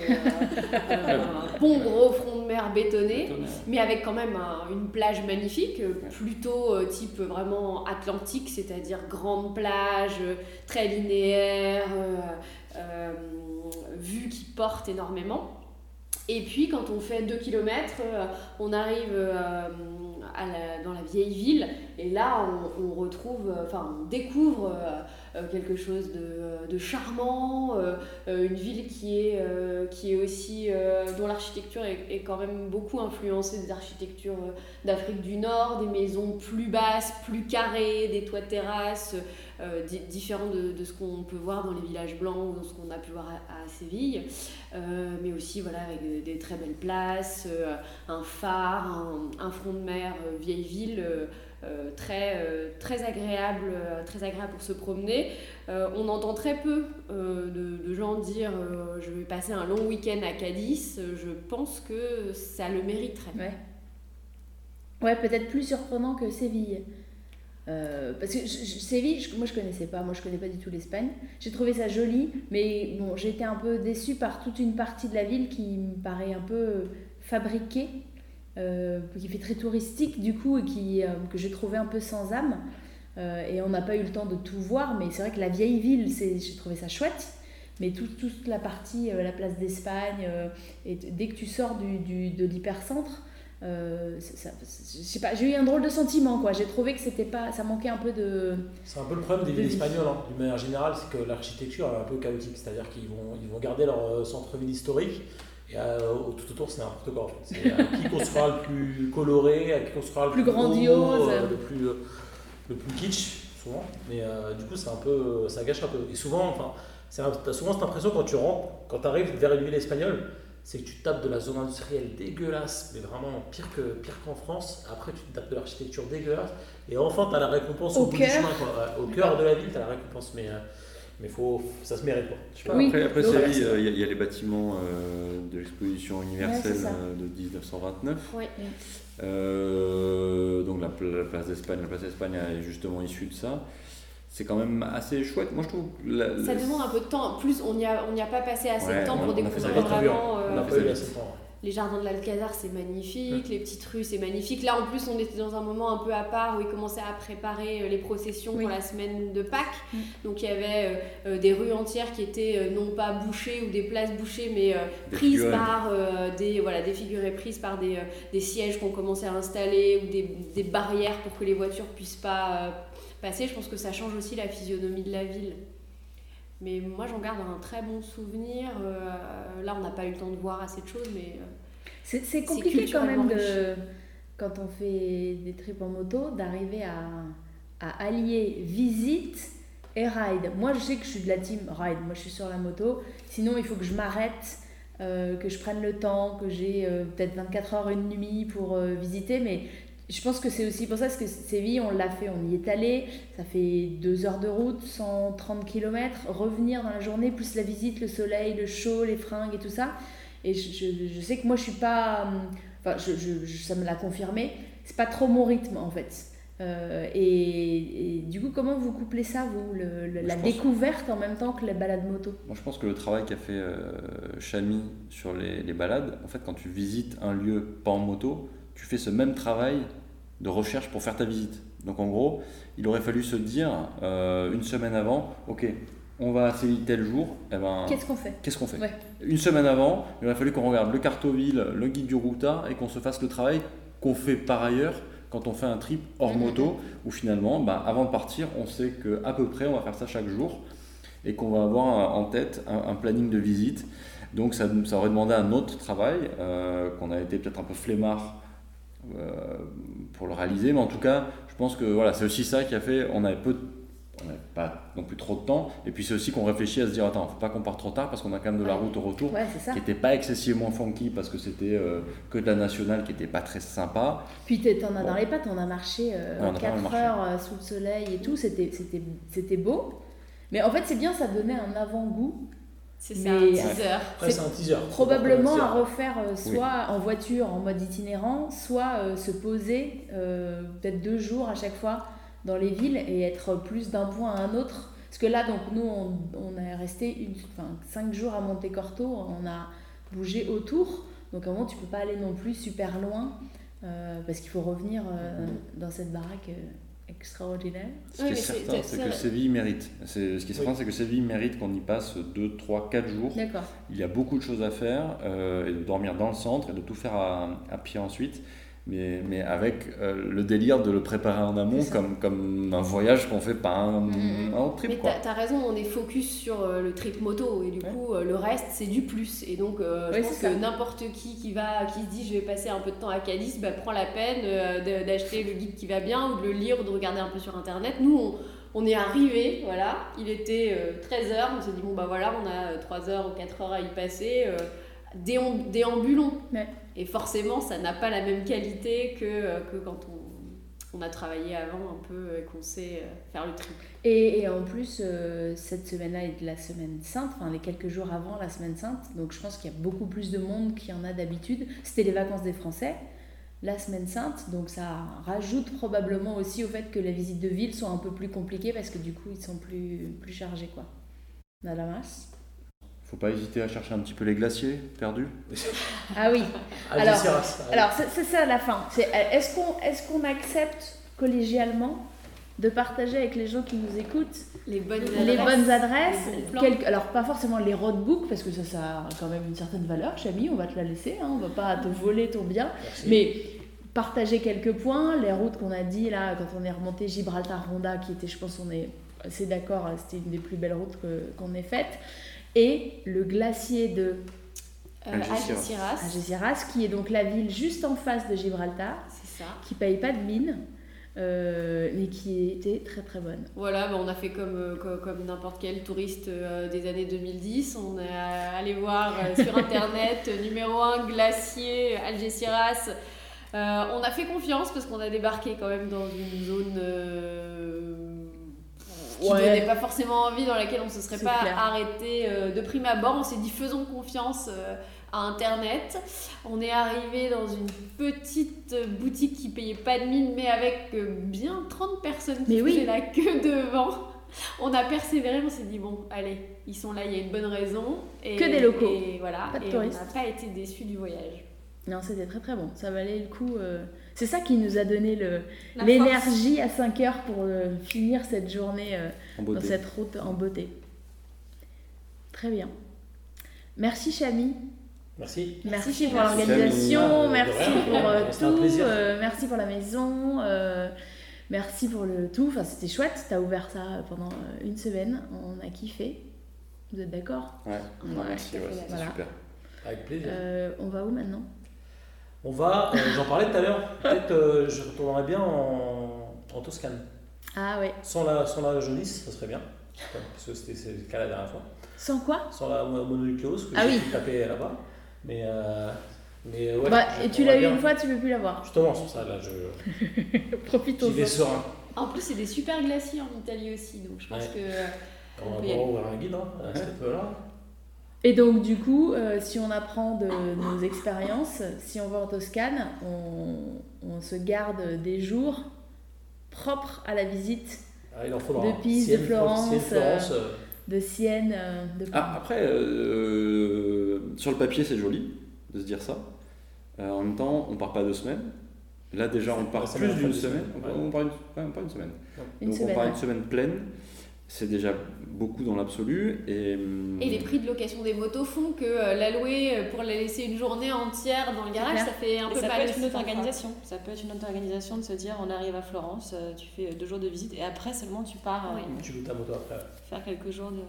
euh, un bon gros front de mer bétonné. Mais avec quand même un- une plage magnifique, euh, plutôt euh, type vraiment atlantique, c'est-à-dire grande plage, très linéaire, vue qui porte énormément. Et puis quand on fait 2 km, on arrive à la- dans la vieille ville et là on, retrouve, euh, enfin on découvre euh, euh, quelque chose de, charmant, une ville qui est, qui est aussi, dont l'architecture est, quand même beaucoup influencée des architectures d'Afrique du Nord, des maisons plus basses, plus carrées, des toits de terrasse, di- différents de, ce qu'on peut voir dans les villages blancs ou dans ce qu'on a pu voir à, Séville, mais aussi voilà, avec des, très belles places, un phare, un, front de mer, vieille ville. Euh, très, euh, très, agréable, euh, très agréable pour se promener. On entend très peu de, gens dire je vais passer un long week-end à Cadiz. Je pense que ça le mériterait. Ouais. Ouais, peut-être plus surprenant que Séville. Parce que Séville, je- moi je connaissais pas, moi je connais pas du tout l'Espagne. J'ai trouvé ça joli, mais bon, été un peu déçue par toute une partie de la ville qui me paraît un peu fabriquée. Euh, qui fait très touristique du coup et qui, euh, que j'ai trouvé un peu sans âme. Euh, et on n'a pas eu le temps de tout voir, mais c'est vrai que la vieille ville, j'ai trouvé ça chouette. Mais tout- toute la partie, la place d'Espagne, et dès que tu sors du, du- de l'hypercentre, euh, j'ai eu un drôle de sentiment quoi. J'ai trouvé que c'était pas, ça manquait un peu de. C'est un peu le problème des De villes vie. espagnoles, hein, d'une manière générale, c'est que l'architecture est un peu chaotique. C'est-à-dire qu'ils vont, ils vont garder leur centre-ville historique et euh, tout autour, c'est n'importe quoi. en fait. C'est à qui construira le plus coloré, à qui construira le Plus plus, grandiose. beau, euh, le, plus, euh, le plus kitsch, souvent. Mais euh, du coup, c'est un peu, ça gâche un peu. Et souvent, enfin, t'as souvent cette impression quand tu rentres, quand tu arrives vers une ville espagnole, c'est que tu tapes de la zone industrielle dégueulasse, mais vraiment pire que pire qu'en France. Après, tu tapes de l'architecture dégueulasse. Et enfin, tu as la récompense au, Au bout cœur. du chemin. Quoi. Au cœur de la ville, tu as la récompense. Mais, euh, mais faut, ça se mérite. Quoi. Oui. Après, après Séville, euh, il y, a- il y a les bâtiments euh, de l'exposition universelle Ouais, euh, de 1929. Ouais. Euh, donc la, pla- la place d'Espagne, la place d'Espagne est justement issue de ça. C'est quand même assez chouette. Moi, je trouve. la- Ça demande un peu de temps. En plus, on n'y a, on n'y a pas passé assez Ouais, de temps on a- pour a découvrir on a vraiment. On n'a fait pas ça eu vite. assez de temps. Les jardins de l'Alcazar, c'est magnifique, les petites rues, c'est magnifique. Là, en plus, on était dans un moment un peu à part où ils commençaient à préparer euh, les processions Oui. pour la semaine de Pâques. Mm. Donc, il y avait euh, euh, des rues entières qui étaient euh, non pas bouchées ou des places bouchées, mais euh, prises figurines. par des voilà défigurées, prises par des, des sièges qu'on commençait à installer ou des, des barrières pour que les voitures puissent pas passer. Je pense que ça change aussi la physionomie de la ville. Mais moi, j'en garde un très bon souvenir. Euh, là, on n'a pas eu le temps de voir assez de choses, mais euh, C'est compliqué quand même de, quand on fait des trips en moto d'arriver à, à allier visite et ride. Moi, je sais que je suis de la team ride. Moi, je suis sur la moto. Sinon, il faut que je m'arrête, euh, que je prenne le temps, que j'ai euh, peut-être 24 heures, une nuit pour visiter. Mais je pense que c'est aussi pour ça parce que Séville, on l'a fait, on y est allé. Ça fait deux heures de route, 130 km. Revenir dans la journée, plus la visite, le soleil, le chaud, les fringues et tout ça. Et je, je- je sais que moi, je suis pas. hum, Enfin, je, ça me l'a confirmé. C'est pas trop mon rythme, en fait. Euh, et, et du coup, comment vous couplez ça, vous le- le- La découverte en même temps que les balades moto? Moi, je pense que le travail qu'a fait euh, Chamy sur les, les balades, en fait, quand tu visites un lieu pas en moto, tu fais ce même travail de recherche pour faire ta visite. Donc, en gros, il aurait fallu se dire euh, une semaine avant, ok, on va à Séville tel jour, eh ben, Qu'est-ce qu'on fait? qu'est-ce qu'on fait? Ouais. Une semaine avant, il aurait fallu qu'on regarde le cartoville, le guide du routard et qu'on se fasse le travail qu'on fait par ailleurs quand on fait un trip hors Mhm. moto, où finalement, bah, avant de partir, on sait qu'à peu près on va faire ça chaque jour et qu'on va avoir en tête un, un planning de visite. Donc ça, ça aurait demandé un autre travail, euh, qu'on a été peut-être un peu flemmard euh, pour le réaliser, mais en tout cas, je pense que voilà, c'est aussi ça qui a fait, on avait peu de- on n'avait pas non plus trop de temps, et puis c'est aussi qu'on réfléchit à se dire, attends, faut pas qu'on parte trop tard parce qu'on a quand même de la route au retour Ouais, qui n'était pas excessivement funky parce que c'était euh, que de la nationale qui n'était pas très sympa. Puis t'en as Bon. dans les pattes, on a marché euh, Ouais, on a pas 4 mal marché. heures euh, sous le soleil et tout, c'était beau. Mais en fait, c'est bien, ça donnait un avant-goût. C'est Mais- ça, un teaser. Après, c'est un teaser. Probablement à un teaser. refaire euh, soit en voiture en mode itinérant, soit euh, se poser euh, peut-être deux jours à chaque fois dans les villes et être plus d'un point à un autre. Parce que là, donc nous, on, on est resté une, enfin, cinq jours à Montecorto, on a bougé autour. Donc à un moment, tu peux pas aller non plus super loin euh, parce qu'il faut revenir euh, dans cette baraque euh, extraordinaire. Ce Oui, qui est certain, c'est- que. Séville mérite. C'est- Ce qui est certain, Oui. c'est que Séville mérite qu'on y passe 2, 3, 4 jours. D'accord. Il y a beaucoup de choses à faire, euh, et de dormir dans le centre et de tout faire à, à pied ensuite. Mais, mais avec euh, le délire de le préparer en amont comme, comme un voyage qu'on fait pas un, un autre trip. Mais Quoi. t'as as raison, on est focus sur euh, le trip moto et du Ouais. coup euh, le reste c'est du plus et donc euh, je pense ça. que n'importe qui qui va qui se dit je vais passer un peu de temps à Cadiz bah, prend la peine euh, de- d'acheter le guide qui va bien ou de le lire ou de regarder un peu sur internet. Nous on, on est arrivé, voilà, il était 13h, on s'est dit bon bah voilà on a 3 heures ou 4 heures à y passer, euh, déam- déambulons. Ouais. Et forcément ça n'a pas la même qualité que, euh, que quand on, on a travaillé avant un peu et qu'on sait euh, faire le trip. Et, en plus, euh, cette semaine-là est la semaine sainte, enfin les quelques jours avant la semaine sainte, donc je pense qu'il y a beaucoup plus de monde qu'il y en a d'habitude. C'était les vacances des Français, la semaine sainte, donc ça rajoute probablement aussi au fait que les visites de ville sont un peu plus compliquées parce que du coup ils sont plus, plus chargés quoi. Nada más. Faut pas hésiter à chercher un petit peu les glaciers perdus. Ah oui. Alors-. Alors, c'est c'est ça la fin. C'est est-ce qu'on est qu'on accepte collégialement de partager avec les gens qui nous écoutent Les bonnes les adresses, bonnes adresses les bons plans. quelques- Alors, pas forcément les roadbooks, parce que ça, ça a quand même une certaine valeur, Chami, on va te la laisser, hein, on va pas te voler ton bien. Merci. Mais partager quelques points, les routes qu'on a dit là, quand on est remonté Gibraltar-Ronda, qui était, je pense, on est assez d'accord, c'était une des plus belles routes qu'on ait faites, et le glacier de Euh, Algeciras. Qui est donc la ville juste en face de Gibraltar, ça. qui paye pas de mine, euh, mais qui était très très bonne. Voilà, bah, on a fait comme, euh, co- comme, n'importe quel touriste euh, des années 2010. On est allé voir euh, sur internet euh, numéro 1 glacier Algeciras. Euh, on a fait confiance parce qu'on a débarqué quand même dans une zone euh, qui Ouais. donnait pas forcément envie, dans laquelle on se serait pas clair. arrêté euh, de prime abord. On s'est dit faisons confiance euh, à internet. On est arrivé dans une petite boutique qui payait pas de mine, mais avec euh, bien 30 personnes qui Mais oui. faisaient la queue devant. On a persévéré, on s'est dit bon, allez, ils sont là, il y a une bonne raison. Et, Que des locaux. Et voilà, Pas de et on n'a pas été déçus du voyage. Non, c'était très très bon, ça valait le coup. euh, C'est ça qui nous a donné l'énergie à 5 heures pour euh, finir cette journée euh, dans cette route en beauté. Très bien. Merci Chami. Merci. Merci, Merci, pour l'organisation, merci pour euh, tout, euh, merci pour la maison, euh, merci pour le tout. Enfin, c'était chouette, tu as ouvert ça pendant une semaine, on a kiffé. Vous êtes d'accord? Ouais, Ouais, merci, ouais, voilà. super. Avec plaisir. Euh, On va où maintenant? On va, euh, j'en parlais tout à l'heure, peut-être euh, je retournerai bien en, en Toscane. Ah ouais. Sans la, sans la jaunisse, ça serait bien. Parce que c'était le cas la dernière fois. Sans quoi? Sans la mo- mononucléose, que Ah j'ai oui. taper là-bas. Mais, euh, mais ouais. Bah, et tu l'as eu une fois, tu peux plus l'avoir. Justement, sur ça, là, je, Profitons. j'y vais serein. En plus, c'est des super glaciers en Italie aussi, donc je pense Ouais. que. euh, On va aller. ouvrir un guide, hein, à cette là Et donc, du coup, euh, si on apprend de nos expériences, si on va en Toscane, on, on se garde des jours propres à la visite Ah, il en faudra. De Pise, Sienne, de Florence, Sienne, Florence, euh, de Sienne, euh, de Ah, après, euh, sur le papier, c'est joli de se dire ça. Euh, en même temps, on part pas deux semaines. Là, déjà, on part plus d'une semaine. On, ouais. on part une, ouais, on part une semaine. une Donc, semaine. on part une ouais. semaine pleine. C'est déjà beaucoup dans l'absolu. Et, Et les prix de location des motos font que euh, la louer euh, pour la laisser une journée entière dans le garage, ça fait un Et peu ça mal. peut être une autre organisation. Ça peut être une autre organisation de se dire on arrive à Florence, euh, tu fais deux jours de visite et après seulement tu pars euh, Oui. Tu loues ta moto après. faire quelques jours de.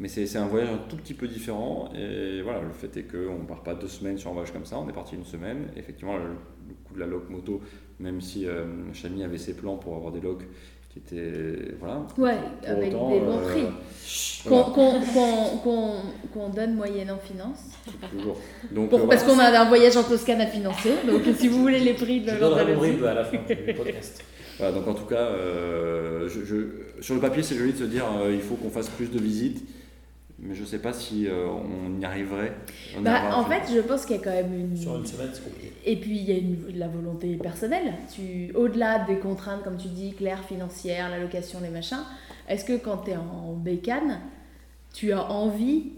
Mais c'est c'est un voyage un tout petit peu différent. Et voilà, le fait est qu'on ne part pas deux semaines sur un voyage comme ça. On est parti une semaine. Effectivement, le, le coût de la loc moto, même si euh, Chami avait ses plans pour avoir des locs qui étaient. Voilà. Ouais, Pour avec autant, des bons euh, prix. voilà, Qu'on qu'on- qu'on- qu'on- qu'on donne moyennant finance. toujours. Donc, Pour- euh, parce voilà. qu'on a un voyage en Toscane à financer. Donc si vous voulez les prix de Je donnerai mon l'Andalousie. À la fin du podcast. Voilà, donc en tout cas, euh, je- je- sur le papier, c'est joli de se dire euh, il faut qu'on fasse plus de visites, mais je ne sais pas si euh, on y arriverait. On Bah, en fait, je pense qu'il y a quand même une. Sur une semaine, c'est compliqué. Et puis il y a une, la volonté personnelle. Tu, au-delà des contraintes, comme tu dis, claires, financières, la location, les machins, est-ce que quand tu es en bécane, tu as envie,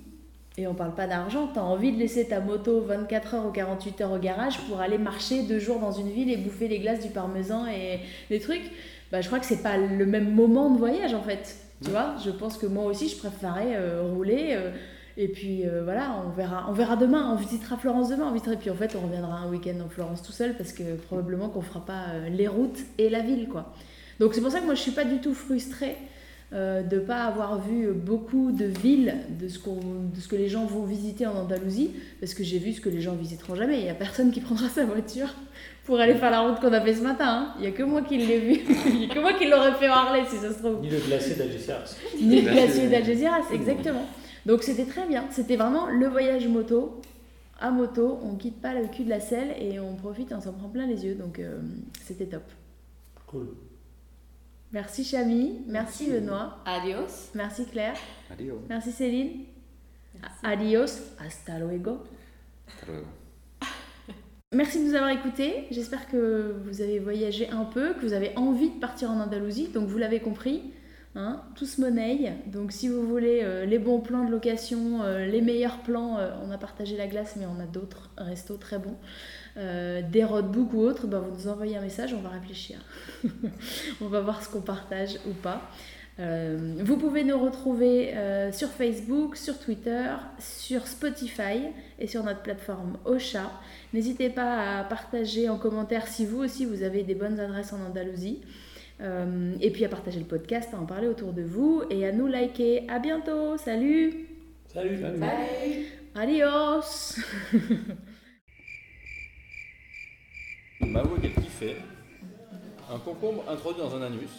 et on parle pas d'argent, tu as envie de laisser ta moto 24 heures ou 48 heures au garage pour aller marcher deux jours dans une ville et bouffer les glaces du parmesan et les trucs bah, Je crois que c'est pas le même moment de voyage en fait. Tu vois, je pense que moi aussi je préférais euh, rouler. euh, et puis euh, voilà, on verra, on verra demain, on visitera Florence demain, on visitera, et puis en fait on reviendra un week-end en Florence tout seul parce que probablement qu'on fera pas les routes et la ville quoi. Donc c'est pour ça que moi je suis pas du tout frustrée euh, de pas avoir vu beaucoup de villes, de ce, de ce que les gens vont visiter en Andalousie, parce que j'ai vu ce que les gens visiteront jamais. Il y a personne qui prendra sa voiture pour aller faire la route qu'on a fait ce matin. hein. Il y a que moi qui l'ai vu, il y a que moi qui l'aurais fait en Harley si ça se trouve. Ni le glacier d'Algeciras. Ni le Glacier. glacier d'Algeciras, exactement. Donc c'était très bien. C'était vraiment le voyage moto. À moto, on quitte pas le cul de la selle et on profite, on s'en prend plein les yeux. Donc euh, c'était top. Cool. Merci Chami, merci Benoît, Adios. merci Claire, oh. merci Céline. Adios, hasta luego. Hasta luego. Merci de nous avoir écoutés. J'espère que vous avez voyagé un peu, que vous avez envie de partir en Andalousie. Donc vous l'avez compris, Hein, tous monnaie. Donc si vous voulez euh, les bons plans de location, euh, les meilleurs plans, euh, on a partagé la glace, mais on a d'autres restos très bons. Euh, des roadbooks ou autres, bah, vous nous envoyez un message, on va réfléchir. on va voir ce qu'on partage ou pas. Euh, vous pouvez nous retrouver euh, sur Facebook, sur Twitter, sur Spotify et sur notre plateforme Ocha. N'hésitez pas à partager en commentaire si vous aussi vous avez des bonnes adresses en Andalousie. Euh, et puis à partager le podcast, à en parler autour de vous et à nous liker. À bientôt, salut Salut. Adios M'avoue qu'elle kiffait un concombre introduit dans un anus.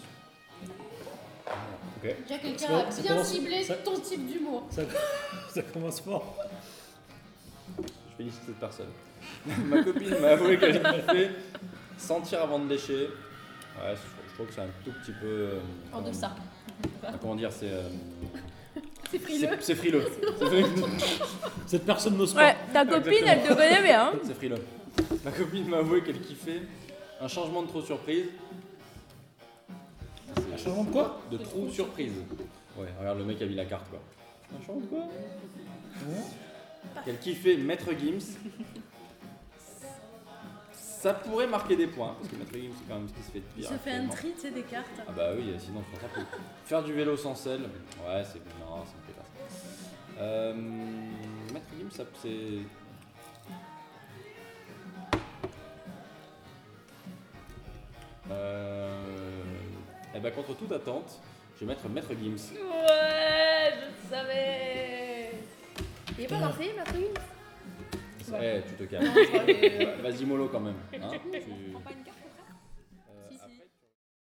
Ok. Déjà, quelqu'un a ça bien commence- ciblé ça- ton type d'humour. Ça, ça commence fort. Je félicite cette personne. Ma copine m'a avoué qu'elle kiffait sentir avant de lécher. Ouais, je, je trouve que c'est un tout petit peu. euh, En comment- deçà. Comment dire, c'est. euh, C'est frileux. c'est- C'est frileux. C'est frileux. Cette personne n'ose pas. Ouais, ta copine, elle te connaît bien. hein. C'est frileux. Ma copine m'a avoué qu'elle kiffait un changement de trou surprise. Un changement de quoi De trou surprise. Ouais, regarde le mec a mis la carte quoi. Un changement de quoi Qu'elle kiffait Maître Gims. Ça pourrait marquer des points, parce que Maître Gims c'est quand même ce qui se fait de Il pire. se fait un actuellement. tri, tu sais, des cartes. Ah bah oui, sinon je ferais ça plus. Faire du vélo sans selle, ouais, c'est non, ça me fait pas ça. Euh, Maître Gims, ça c'est. Euh, eh ben contre toute attente, je vais mettre Maître Gims. Ouais, je savais. Il est pas lancé, ma fille Eh, tu te calmes. Vas-y mollo quand même. hein, tu-